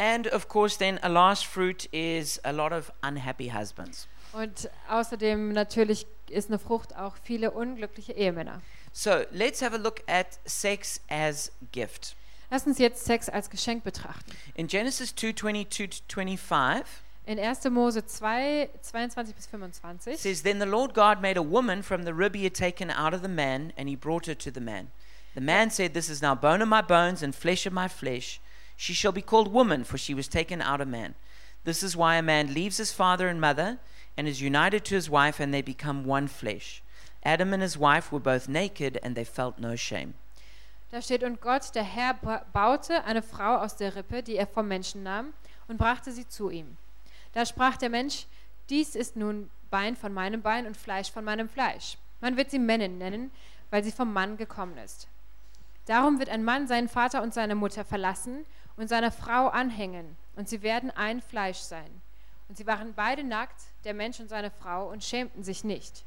And of course, then a last fruit is a lot of unhappy husbands. Und außerdem natürlich ist eine Frucht auch viele unglückliche Ehemänner. So let's have a look at sex as gift. Lass uns jetzt Sex als Geschenk betrachten. In Genesis 2 22 to 25, In 1. Mose 2, 22 bis it 25 says, Then the Lord God made a woman from the rib he had taken out of the man, and he brought her to the man. The man said, This is now bone of my bones and flesh of my flesh. She shall be called woman, for she was taken out of man. This is why a man leaves his father and mother and is united to his wife, and they become one flesh. Adam and his wife were both naked, and they felt no shame. Da steht, und Gott, der Herr, baute eine Frau aus der Rippe, die er vom Menschen nahm, und brachte sie zu ihm. Da sprach der Mensch, dies ist nun Bein von meinem Bein und Fleisch von meinem Fleisch. Man wird sie Männin nennen, weil sie vom Mann gekommen ist. Darum wird ein Mann seinen Vater und seine Mutter verlassen und seiner Frau anhängen, und sie werden ein Fleisch sein. Und sie waren beide nackt, der Mensch und seine Frau, und schämten sich nicht.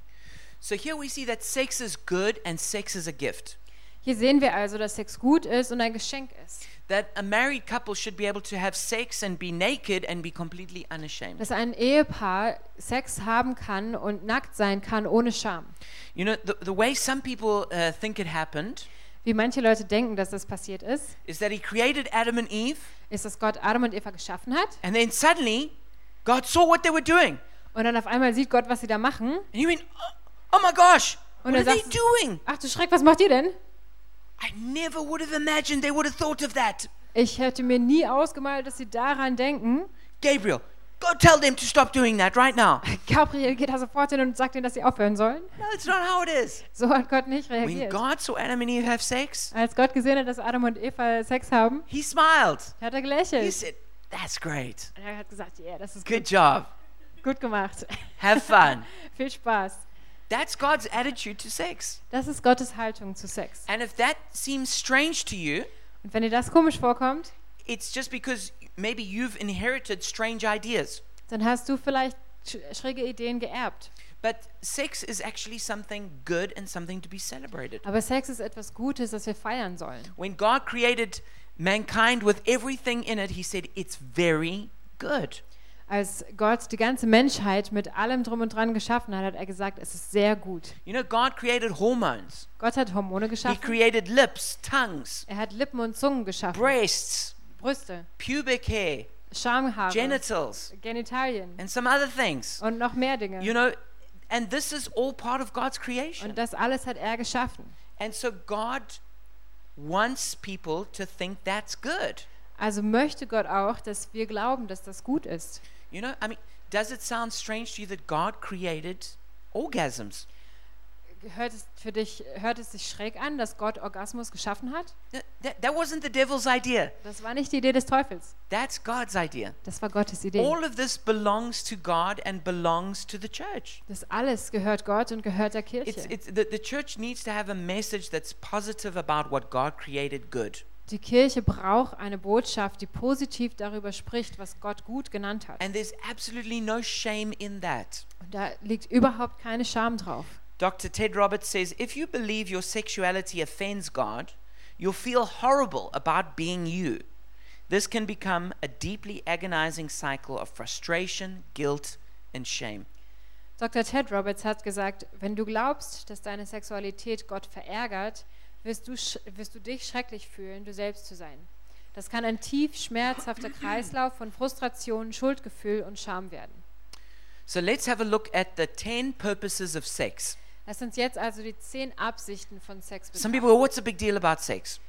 So here we see that sex is good and sex is a gift. Hier sehen wir also, dass Sex gut ist und ein Geschenk ist. That a married couple should be able to have sex and be naked and be completely unashamed. dass ein Ehepaar Sex haben kann und nackt sein kann ohne Scham. You know, the, the way some people uh, think it happened Wie manche Leute denken, dass das passiert ist, is that he created Adam and Eve, ist, dass Gott Adam und Eva geschaffen hat and then suddenly God saw what they were doing. und dann auf einmal sieht Gott, was sie da machen. And he went, oh, oh my gosh, Und what are they sagt- doing? Ach du Schreck, was macht ihr denn? Ich hätte mir nie ausgemalt, dass sie daran denken. Gabriel, go tell them to stop doing that right now. Gabriel geht da sofort hin und sagt ihnen, dass sie aufhören sollen. No, it's not how it is. So hat Gott nicht When reagiert. God saw Adam and Eve have sex, Als Gott gesehen hat, dass Adam und Eva Sex haben, he smiled. hat er He gelächelt. said, That's great. Und er hat gesagt, ja, das ist Good job. gut gemacht. Have fun. Viel Spaß. That's God's attitude to sex. Das ist Gottes Haltung zu Sex. And if that seems strange to you, Und wenn dir das komisch vorkommt, it's just because maybe you've inherited strange ideas. dann hast du vielleicht sch schräge Ideen geerbt. But sex is actually something good and something to be celebrated. Aber Sex ist etwas Gutes, das wir feiern sollen. When God created mankind with everything in it, He said, It's very good. Als Gott die ganze Menschheit mit allem drum und dran geschaffen hat, hat er gesagt, es ist sehr gut. You know, God created hormones, Gott hat Hormone He geschaffen. created lips, tongues, Er hat Lippen und Zungen geschaffen. breasts, Brüste, pubic hair, Schamhaare, genitals, Genitalien and some other things. und noch mehr Dinge. You know, and this is all part of God's creation. Und das alles hat er geschaffen. And so God wants people to think that's good. Also möchte Gott auch, dass wir glauben, dass das gut ist. You know, I mean, does it sound strange to you that God created orgasms? Hört es für dich, hört es sich schräg an, dass Gott Orgasmus geschaffen hat? That, that, wasn't the devil's idea. Das war nicht die Idee des Teufels. That's God's idea. Das war Gottes Idee. All of this belongs to God and belongs to the church. Das alles gehört Gott und gehört der It's, Kirche. it's, the, the church needs to have a message that's positive about what God created good. Die Kirche braucht eine Botschaft, die positiv darüber spricht, was Gott gut genannt hat. And there's absolutely no shame in that. Und da liegt überhaupt keine Scham drauf. Dr. Ted Roberts says if you believe your sexuality offends God, you'll feel horrible about being you. This can become a deeply agonizing cycle of frustration, guilt, and shame. Dr. Ted Roberts hat gesagt, wenn du glaubst, dass deine Sexualität Gott verärgert, wirst du, wirst du dich schrecklich fühlen, du selbst zu sein. Das kann ein tief schmerzhafter Kreislauf von Frustration, Schuldgefühl und Scham werden. So let's have a look at the 10 purposes of sex. Lass uns jetzt also die zehn Absichten von Sex Some betrachten. people, well, what's the big deal about sex?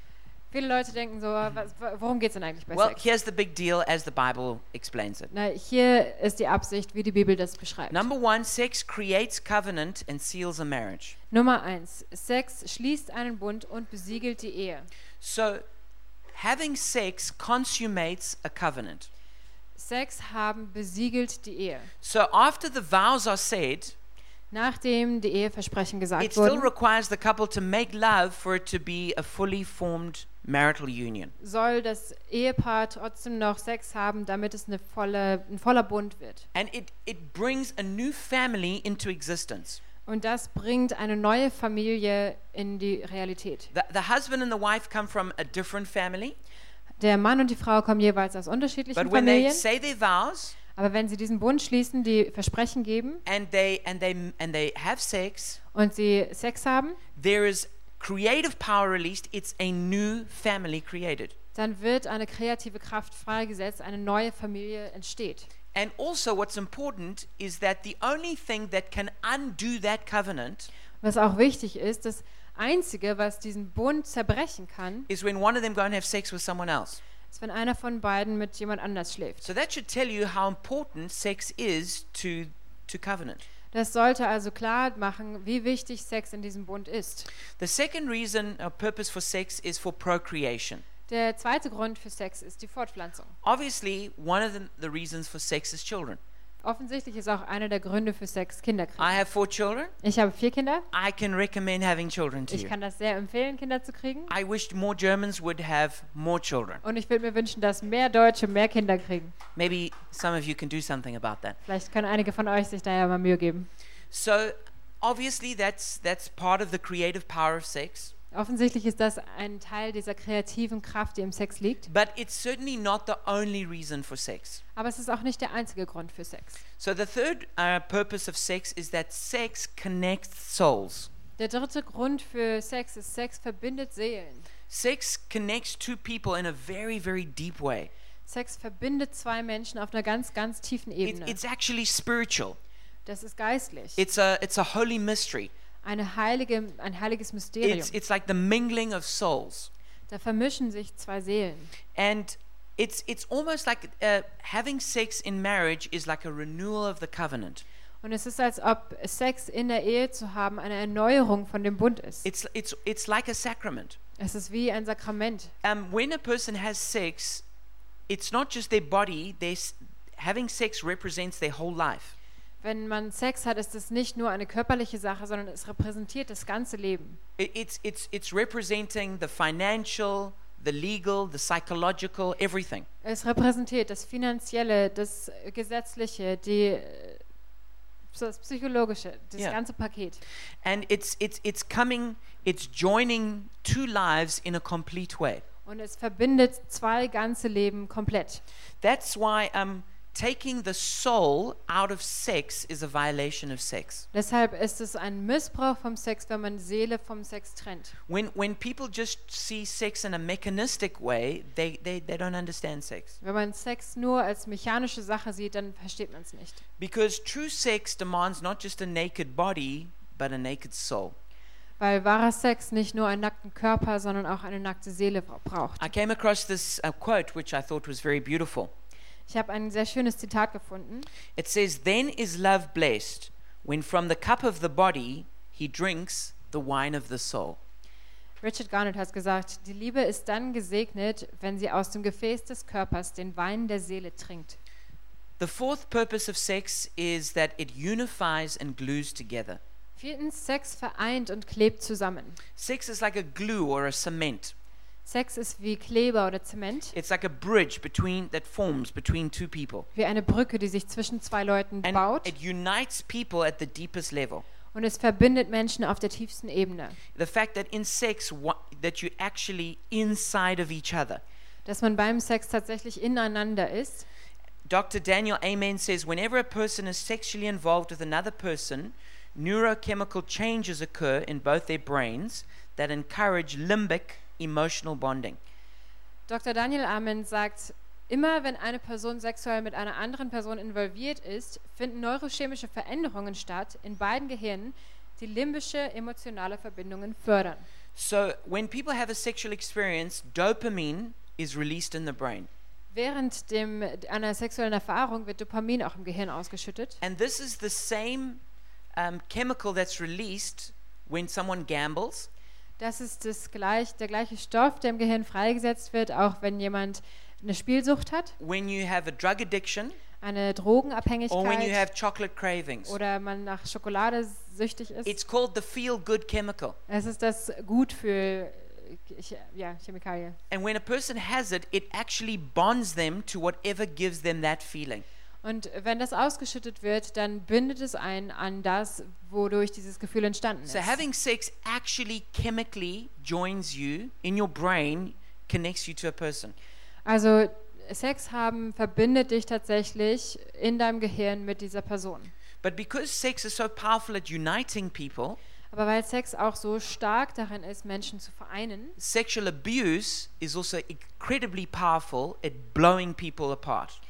Viele Leute denken so, was, worum geht es denn eigentlich bei Well, Sex? here's the big deal as the Bible explains it. Na, hier ist die Absicht, wie die Bibel das beschreibt. Number one, sex creates covenant and seals a marriage. Nummer eins: Sex schließt einen Bund und besiegelt die Ehe. So having sex consummates a covenant. Sex haben besiegelt die Ehe. So after the vows are said, Nachdem die Eheversprechen it gesagt still wurden, requires the couple to make love for it to be a fully formed marital union. soll das Ehepaar trotzdem noch Sex haben, damit es eine volle, ein voller Bund wird. And it, it brings a new family into existence. Und das bringt eine neue Familie in die Realität. The, the husband and the wife come from a different family, Der Mann und die Frau kommen jeweils aus unterschiedlichen but when they Familien, say their vows aber wenn sie diesen Bund schließen, die Versprechen geben and they and they and they have sex, und sie Sex haben, there is creative power released. It's a new family created. dann wird eine kreative Kraft freigesetzt, eine neue Familie entsteht. And also, what's important is that the only thing that can undo that covenant Was auch wichtig ist, das Einzige, was diesen Bund zerbrechen kann, is when one of them go and have sex with someone else. ist, wenn einer von beiden mit jemand anders schläft. So that should tell you how important sex is to to covenant. Das sollte also klar machen, wie wichtig Sex in diesem Bund ist. The second reason or purpose for sex is for procreation. Der zweite Grund für Sex ist die Fortpflanzung. Obviously, one of the, the reasons for sex is children. Offensichtlich ist auch einer der Gründe für Sex Kinderkrieg. I have four children. Ich habe vier Kinder. I can recommend having children to Ich kann das sehr empfehlen, Kinder zu kriegen. I wished more Germans would have more children. Und ich würde mir wünschen, dass mehr Deutsche mehr Kinder kriegen. Maybe some of you can do something about that. Vielleicht können einige von euch sich da ja mal Mühe geben. So, obviously, that's that's part of the creative power of sex. Offensichtlich ist das ein Teil dieser kreativen Kraft, die im Sex liegt. But it's certainly not the only reason for sex. Aber es ist auch nicht der einzige Grund für Sex. So, the third uh, purpose of sex is that sex connects souls. Der dritte Grund für Sex ist, Sex verbindet Seelen. Sex connects two people in a very, very deep way. Sex verbindet zwei Menschen auf einer ganz, ganz tiefen It, Ebene. it's actually spiritual, Das ist geistlich. it's a, it's a holy mystery. Eine heilige, ein heiliges Mysterium. It's, it's like the mingling of souls. Da vermischen sich zwei Seelen. And it's, it's almost like uh, having sex in marriage is like a renewal of the covenant. Und es ist, als ob Sex in der Ehe zu haben eine Erneuerung von dem Bund ist. It's, it's, it's like a sacrament. Es ist wie ein Sakrament. Um, when a person has sex, it's not just their body, their, having sex represents their whole life. Wenn man Sex hat, ist es nicht nur eine körperliche Sache, sondern es repräsentiert das ganze Leben. It, it's, it's, it's representing the financial, the legal, the psychological, everything. Es repräsentiert das Finanzielle, das Gesetzliche, die, äh, das Psychologische, das Ja. ganze Paket. And it's, it's, it's coming, it's joining two lives in a complete way. Und es verbindet zwei ganze Leben komplett. That's why um, taking the soul out of sex is a violation of sex. Deshalb ist es ein Missbrauch vom Sex, wenn man Seele vom Sex trennt. When, when people just see sex in a mechanistic way, they, they, they don't understand sex. Wenn man Sex nur als mechanische Sache sieht, dann versteht man es nicht. Because true sex demands not just a naked body, but a naked soul. Weil wahrer Sex nicht nur einen nackten Körper, sondern auch eine nackte Seele bra- braucht. I came across this uh, quote, which I thought was very beautiful. Ich habe ein sehr schönes Zitat gefunden. It says, Then is love blessed when from the cup of the body he drinks the wine of the soul. Richard Garnett hat gesagt, die Liebe ist dann gesegnet, wenn sie aus dem Gefäß des Körpers den Wein der Seele trinkt. The fourth purpose of sex is that it unifies and glues together. Viertens, Sex vereint und klebt zusammen. Sex is like a glue or a cement. Sex ist wie Kleber oder Zement, It's like a bridge between that forms between two people. wie eine Brücke, die sich zwischen zwei Leuten And baut it unites people at the deepest level. und es verbindet Menschen auf der tiefsten Ebene. The fact that in sex that you're actually inside of each other. Dass man beim Sex tatsächlich ineinander ist. Dr. Daniel Amen says whenever a person is sexually involved with another person, neurochemical changes occur in both their brains that encourage limbic emotional bonding. Dr. Daniel Amen sagt, immer wenn eine Person sexuell mit einer anderen Person involviert ist, finden neurochemische Veränderungen statt in beiden Gehirnen, die limbische emotionale Verbindungen fördern. So when people have a sexual experience, dopamine is released in the brain. Während dem, einer sexuellen Erfahrung wird Dopamin auch im Gehirn ausgeschüttet. And this is the same um, chemical that's released when someone gambles, Das ist das gleich, der gleiche Stoff, der im Gehirn freigesetzt wird, auch wenn jemand eine Spielsucht hat, when you have a drug addiction, eine or when you Drogenabhängigkeit have chocolate cravings. oder man nach Schokolade süchtig ist. It's called the feel good chemical. Es ist das gut für Ch- ja, Chemikalien. And when a person has it, it actually bonds them to whatever gives them that feeling. Und wenn das ausgeschüttet wird, dann bindet es ein an das, wodurch dieses Gefühl entstanden ist. So having sex actually chemically joins you in your brain, connects you to a person. Also Sex haben verbindet dich tatsächlich in deinem Gehirn mit dieser Person. But because sex is so powerful at uniting people, Aber weil Sex auch so stark darin ist, Menschen zu vereinen, sexual abuse is also incredibly powerful at blowing people apart.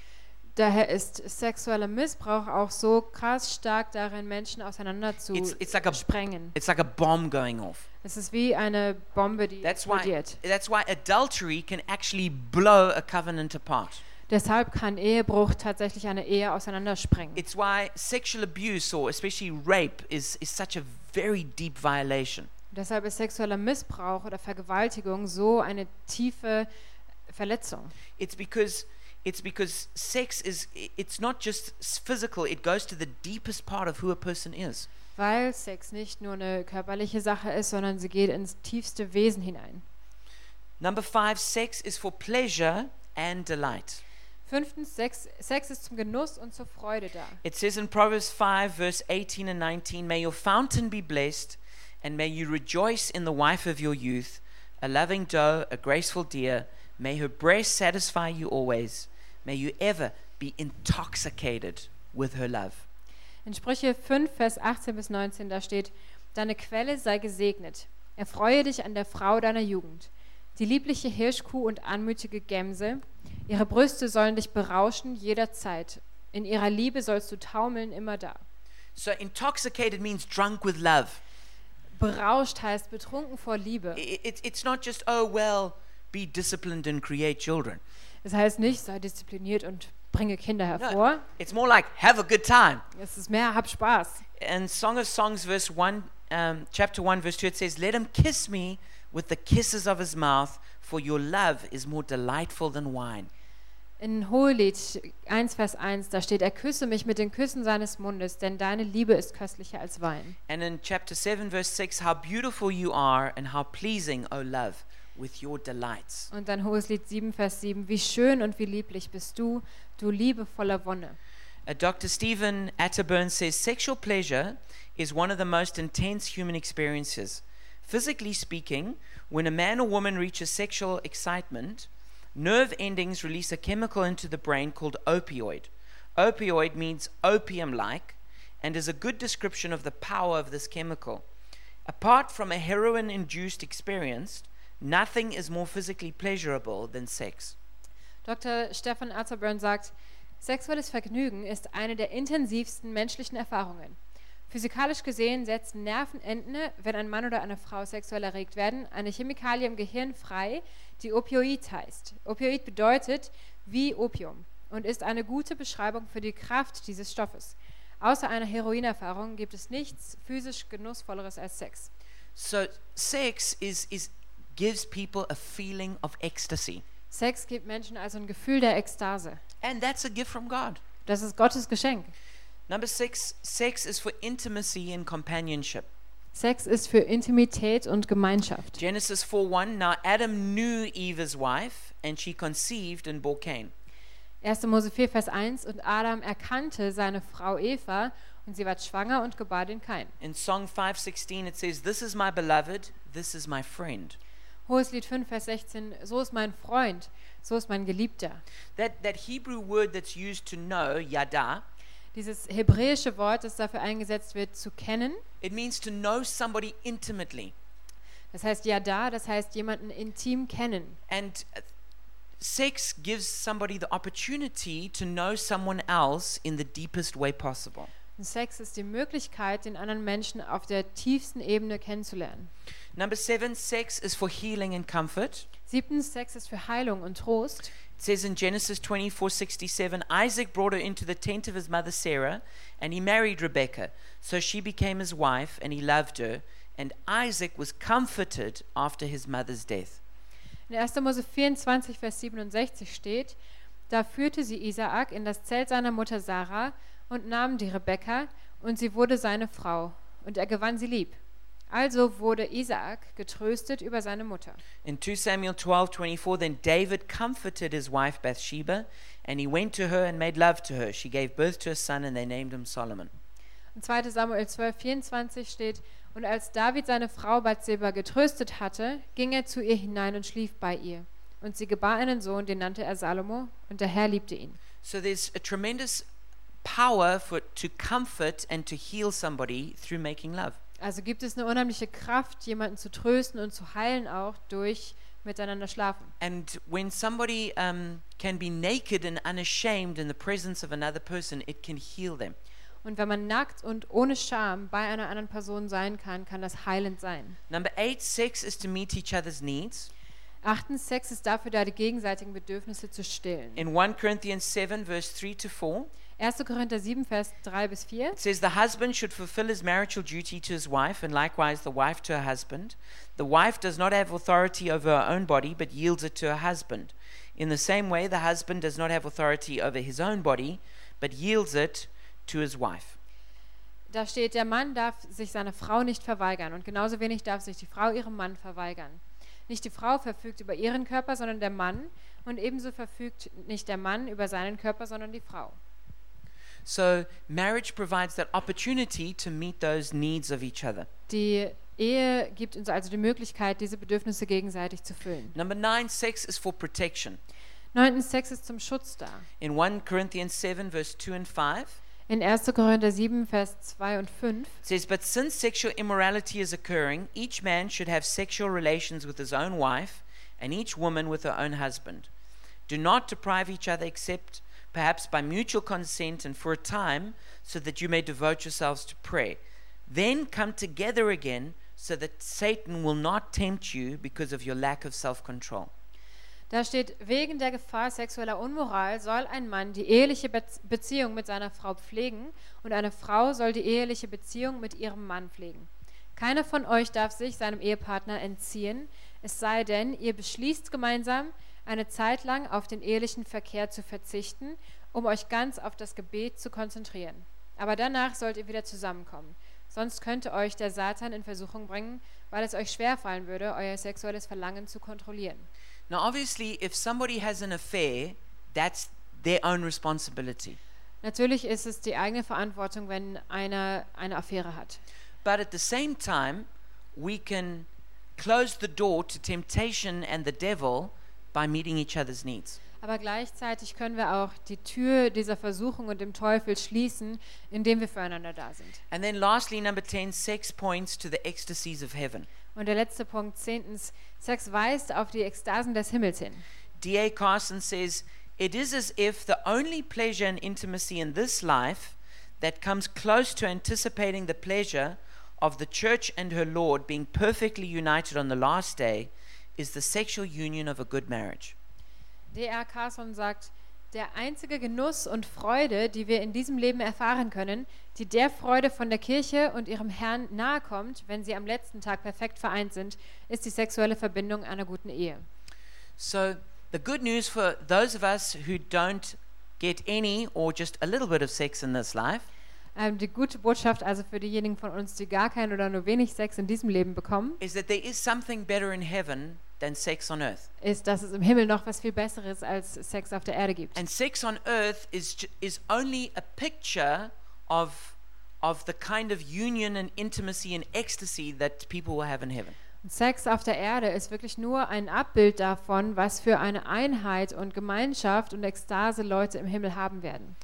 Daher ist sexueller Missbrauch auch so krass stark darin, Menschen auseinander zu It's, it's like a sprengen. it's like a bomb going off. Es ist wie eine Bombe, die That's why explodiert. that's why adultery can actually blow a covenant apart. Deshalb kann Ehebruch tatsächlich eine Ehe auseinandersprengen. It's why sexual abuse or especially rape is, is such a very deep violation. Deshalb ist sexueller Missbrauch oder Vergewaltigung so eine tiefe Verletzung. It's because it's because sex is it's not just physical, it goes to the deepest part of who a person is. Weil Sex nicht nur eine körperliche Sache ist, sondern sie geht ins tiefste Wesen hinein. Number 5 sex is for pleasure and delight. Fünftens, Sex, Sex ist zum Genuss und zur Freude da. It says in Proverbs 5 verse 18 and 19, may your fountain be blessed and may you rejoice in the wife of your youth, a loving doe, a graceful deer. May her breast satisfy you always. May you ever be intoxicated with her love. In Sprüche 5, Vers 18 bis 19, da steht, Deine Quelle sei gesegnet. Erfreue dich an der Frau deiner Jugend. Die liebliche Hirschkuh und anmutige Gemse, ihre Brüste sollen dich berauschen jederzeit. In ihrer Liebe sollst du taumeln immer da. So, intoxicated means drunk with love. Berauscht heißt betrunken vor Liebe. I- It, it's not just, oh, well, be disciplined and create children. Das heißt nicht, sei diszipliniert und bringe Kinder hervor. It's more like, have a good time. Es ist mehr, hab Spaß. In Song of Songs, verse 1, um, chapter 1, verse 2, it says, Let him kiss me with the kisses of his mouth, for your love is more delightful than wine. In Hohelied 1, Vers 1, da steht, er küsse mich mit den Küssen seines Mundes, denn deine Liebe ist köstlicher als Wein. And in chapter 7, verse 6, How beautiful you are, and how pleasing, O love, with your delights. Und dann Hohelied 7, Vers 7, wie schön und wie lieblich bist du, du Liebe voller Wonne. Uh, Dr. Stephen Atterburn says sexual pleasure is one of the most intense human experiences. Physically speaking, when a man or woman reaches sexual excitement, nerve endings release a chemical into the brain called opioid. Opioid means opium like and is a good description of the power of this chemical. Apart from a heroin induced experience, nothing is more physically pleasurable than sex. Dr. Stefan Atterburn sagt, sexuelles Vergnügen ist eine der intensivsten menschlichen Erfahrungen. Physikalisch gesehen setzen Nervenenden, wenn ein Mann oder eine Frau sexuell erregt werden, eine Chemikalie im Gehirn frei, die Opioid heißt. Opioid bedeutet wie Opium und ist eine gute Beschreibung für die Kraft dieses Stoffes. Außer einer Heroinerfahrung gibt es nichts physisch genussvolleres als Sex. So sex is, is gives people a feeling of ecstasy. Sex gibt Menschen also ein Gefühl der Ekstase. And that's a gift from God. Das ist Gottes Geschenk. Number six, sex is for intimacy and companionship. Sex ist für Intimität und Gemeinschaft. Genesis 4 1. Now Adam knew Eve's wife, and she conceived and bore Cain. 1. Mose 4, Vers 1 Und Adam erkannte seine Frau Eva und sie ward schwanger und gebar den Kain. In Song 516, it says, This is my beloved, this is my friend. Hoheslied 5, Vers 16 So ist mein Freund, so ist mein Geliebter. That, that Hebrew word that's used to know, yada, Dieses hebräische Wort, das dafür eingesetzt wird, zu kennen, it means to know somebody intimately. das heißt Yada, das heißt jemanden intim kennen. And uh, sex gives somebody the opportunity to know someone else in the deepest way possible. Und Sex ist die Möglichkeit, den anderen Menschen auf der tiefsten Ebene kennenzulernen. Number seven, sex is for healing and comfort. Siebtens, Sex ist für Heilung und Trost. It says in Genesis 24 67, Isaac brought her into the tent of his mother Sarah, and he married Rebekah. So she became his wife, and he loved her. And Isaac was comforted after his mother's death. In 1. Mose 24, Vers 67 steht, da führte sie Isaak in das Zelt seiner Mutter Sarah und nahm die Rebekka, und sie wurde seine Frau, und er gewann sie lieb. Also wurde Isaak getröstet über seine Mutter. In 2 Samuel 12 24, then David comforted his wife Bathsheba, and he went to her and made love to her. She gave birth to a son, and they named him Solomon. In 2. Samuel 12, 24 steht, und als David seine Frau Bathseba getröstet hatte, ging er zu ihr hinein und schlief bei ihr. Und sie gebar einen Sohn, den nannte er Salomo, und der Herr liebte ihn. So there's a tremendous power for to comfort and to heal somebody through making love. Also gibt es eine unheimliche Kraft, jemanden zu trösten und zu heilen auch durch miteinander schlafen. And when somebody um, can be naked and unashamed in the presence of another person, it can heal them. Und wenn man nackt und ohne Scham bei einer anderen Person sein kann, kann das heilend sein. Number eight, sex is to meet each other's needs. Achtens, Sex ist dafür da, die gegenseitigen Bedürfnisse zu stillen. In 1 Corinthians 7, verse 3 to 4, 1. Korinther 7, Vers 3 bis 4. it says, The husband should fulfill his marital duty to his wife, and likewise the wife to her husband. The wife does not have authority over her own body, but yields it to her husband. In the same way, the husband does not have authority over his own body, but yields it to his wife. Da steht, der Mann darf sich seiner Frau nicht verweigern und genauso wenig darf sich die Frau ihrem Mann verweigern. Nicht die Frau verfügt über ihren Körper, sondern der Mann und ebenso verfügt nicht der Mann über seinen Körper, sondern die Frau. So, marriage provides that opportunity to meet those needs of each other. Die Ehe gibt uns also die Möglichkeit, diese Bedürfnisse gegenseitig zu füllen. Number nine, sex is for protection. Neuntens, Sex ist zum Schutz da. In 1 Corinthians 7, verse 2 and 5, In 1. Korinther 7, Vers 2 und 5 says, But since sexual immorality is occurring, each man should have sexual relations with his own wife, and each woman with her own husband. Do not deprive each other except perhaps by mutual consent and for a time, so that you may devote yourselves to prayer. Then come together again, so that Satan will not tempt you because of your lack of self control. Da steht, wegen der Gefahr sexueller Unmoral soll ein Mann die eheliche Be Beziehung mit seiner Frau pflegen und eine Frau soll die eheliche Beziehung mit ihrem Mann pflegen. Keiner von euch darf sich seinem Ehepartner entziehen, es sei denn, ihr beschließt gemeinsam, eine Zeit lang auf den ehelichen Verkehr zu verzichten, um euch ganz auf das Gebet zu konzentrieren. Aber danach sollt ihr wieder zusammenkommen. Sonst könnte euch der Satan in Versuchung bringen, weil es euch schwerfallen würde, euer sexuelles Verlangen zu kontrollieren. Now, obviously, if somebody has an affair, that's their own responsibility. Natürlich ist es die eigene Verantwortung, wenn einer eine Affäre hat. But at the same time, we can close the door to temptation and the devil by meeting each other's needs. Aber gleichzeitig können wir auch die Tür dieser Versuchung und dem Teufel schließen, indem wir füreinander da sind. And then, lastly, number 10, sex points to the ecstasies of heaven. Und der letzte Punkt, zehntens, Sex weist auf die Ekstasen des Himmels hin. D.A. Carson says, It is as if the only pleasure and intimacy in this life that comes close to anticipating the pleasure of the church and her Lord being perfectly united on the last day is the sexual union of a good marriage. D.R. Carson sagt, der einzige Genuss und Freude, die wir in diesem Leben erfahren können, die der Freude von der Kirche und ihrem Herrn nahe kommt, wenn sie am letzten Tag perfekt vereint sind, ist die sexuelle Verbindung einer guten Ehe. So, the good news for those of us who don't get any or just a little bit of sex in this life Ähm, die gute Botschaft also für diejenigen von uns, die gar keinen oder nur wenig Sex in diesem Leben bekommen, is that there is something better in heaven than sex on earth. ist, dass es im Himmel noch was viel Besseres als Sex auf der Erde gibt. And sex on earth is, ju- is only a picture of, of the kind of union and intimacy and ecstasy that people will have in heaven. Und Sex auf der Erde ist wirklich nur ein Abbild davon, was für eine Einheit und Gemeinschaft und Ekstase Leute im Himmel haben werden.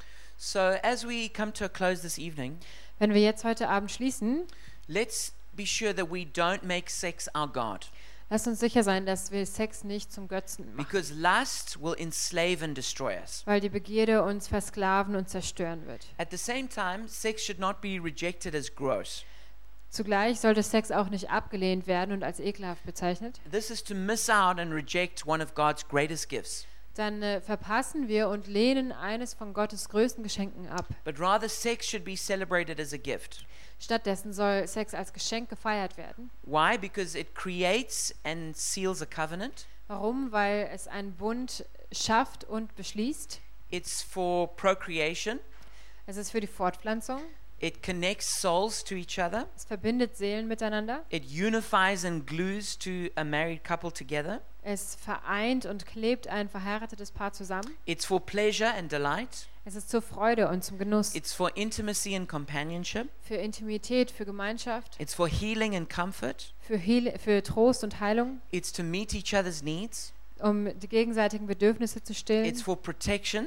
So, as we come to a close this evening, Wenn wir jetzt heute Abend schließen, let's be sure that we don't make sex our God. lasst uns sicher sein, dass wir Sex nicht zum Götzen machen, Because lust will enslave and destroy us. weil die Begierde uns versklaven und zerstören wird. At the same time, sex should not be rejected as gross. Zugleich sollte Sex auch nicht abgelehnt werden und als ekelhaft bezeichnet. This is to miss out and reject one of God's greatest gifts. Dann äh, verpassen wir und lehnen eines von Gottes größten Geschenken ab. But rather, sex should be celebrated as a gift. Stattdessen soll Sex als Geschenk gefeiert werden. Why? Because it creates and seals a covenant. Warum? Weil es einen Bund schafft und beschließt. It's for procreation. Es ist für die Fortpflanzung. It connects souls to each other. Es verbindet Seelen miteinander. It unifies and glues to a married couple together. Es vereint und klebt ein verheiratetes Paar zusammen. It's for pleasure and delight. Es ist zur Freude und zum Genuss. It's for intimacy and companionship. Für Intimität, für Gemeinschaft, It's for healing and comfort. für, Heal für Trost und Heilung, It's to meet each other's needs. um die gegenseitigen Bedürfnisse zu stillen, It's for protection.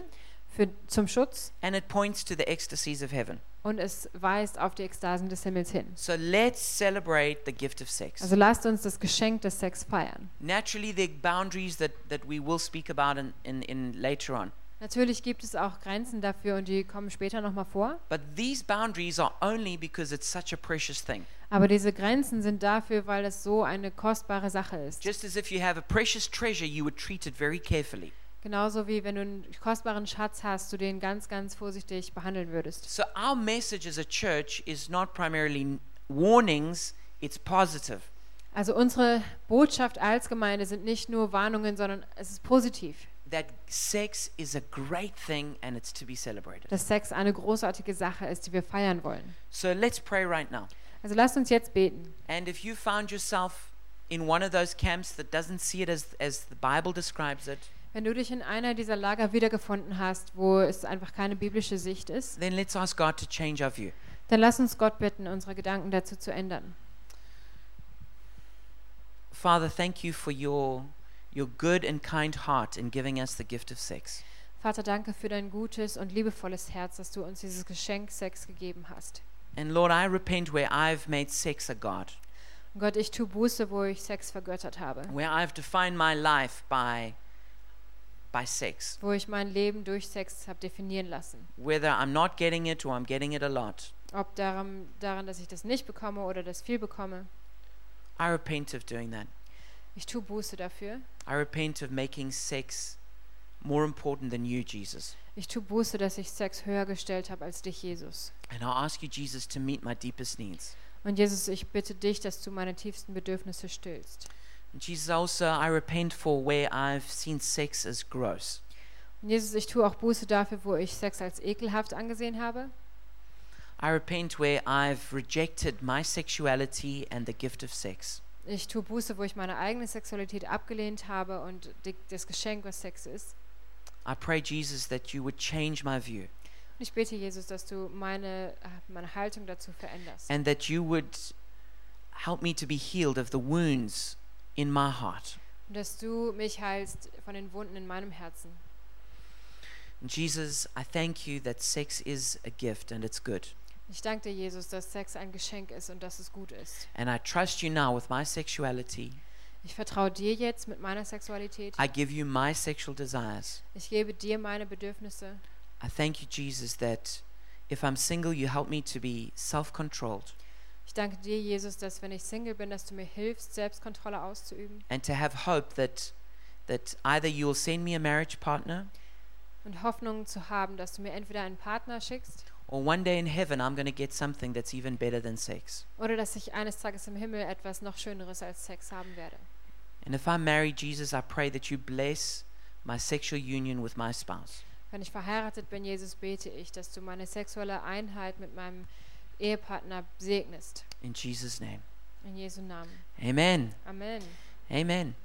für, zum Schutz. And it points to the ecstasies of heaven. Und es weist auf die Ekstasen des Himmels hin. So let's celebrate the gift of sex. Also lasst uns das Geschenk des Sex feiern. Naturally, are boundaries that, that we will speak about in, in, in later on. Natürlich gibt es auch Grenzen dafür und die kommen später nochmal vor. But these boundaries are only because it's such a precious thing. Aber diese Grenzen sind dafür, weil es so eine kostbare Sache ist. Just as if you have a precious treasure, you would treat it very carefully. Genauso wie wenn du einen kostbaren Schatz hast, du den ganz, ganz vorsichtig behandeln würdest. So, our message as a church is not primarily warnings, it's positive. Also unsere Botschaft als Gemeinde sind nicht nur Warnungen, sondern es ist positiv, That sex is a great thing and it's to be celebrated. dass Sex eine großartige Sache ist, die wir feiern wollen. So, let's pray right now. Also lasst uns jetzt beten. And if you found yourself in one of those camps that doesn't see it as, as the Bible describes it, Wenn du dich in einer dieser Lager wiedergefunden hast, wo es einfach keine biblische Sicht ist, then let's ask God to change our view. dann lass uns Gott bitten, unsere Gedanken dazu zu ändern. Father, thank you for your, your good and kind heart in giving us the gift of sex. Vater, danke für dein gutes und liebevolles Herz, dass du uns dieses Geschenk Sex gegeben hast. And Lord, I repent where I've made sex a God, Und Gott, ich tue Buße, wo ich Sex vergöttert habe, where I've defined my life by, by sex, wo ich mein Leben durch Sex habe definieren lassen. whether I'm not getting it or I'm getting it a lot. Ob daran, daran, dass ich das nicht bekomme oder das viel bekomme. I repent of doing that. Ich tue Buße dafür. I repent of making sex more important than you, Jesus. Ich tue Buße, dass ich Sex höher gestellt habe als dich, Jesus. And I ask you, Jesus, to meet my deepest needs. Und Jesus, ich bitte dich, dass du meine tiefsten Bedürfnisse stillst. Jesus, also, I repent for where I've seen sex as gross. Und Jesus, ich tue auch Buße dafür, wo ich Sex als ekelhaft angesehen habe. I repent where I've rejected my sexuality and the gift of sex. Ich tue Buße, wo ich meine eigene Sexualität abgelehnt habe und die, das Geschenk, was Sex ist. I pray, Jesus, that you would change my view Und ich bete, Jesus, dass du meine, meine Haltung dazu veränderst. and that you would help me to be healed of the wounds in my heart. Dass du mich heilst von den Wunden in meinem Herzen. Jesus, I thank you that sex is a gift and it's good. Ich danke dir, Jesus, dass Sex ein Geschenk ist und dass es gut ist. And I trust you now with my sexuality. Ich vertraue dir jetzt mit meiner Sexualität. I give you my sexual desires. Ich gebe dir meine Bedürfnisse. I thank you, Jesus, that if I'm single, you help me to be self controlled Ich danke dir, Jesus, dass wenn ich Single bin, dass du mir hilfst, Selbstkontrolle auszuüben and to have hope that, that either you'll send me a marriage partner und Hoffnung zu haben, dass du mir entweder einen Partner schickst or one day in heaven I'm going to get something that's even better than sex. oder dass ich eines Tages im Himmel etwas noch Schöneres als Sex haben werde. And if I'm married, Jesus, I pray that you bless my sexual union with my spouse. Wenn ich verheiratet bin, Jesus, bete ich, dass du meine sexuelle Einheit mit meinem Ehepartner segnest. In Jesus' name. In Jesu Namen. Amen. Amen. Amen.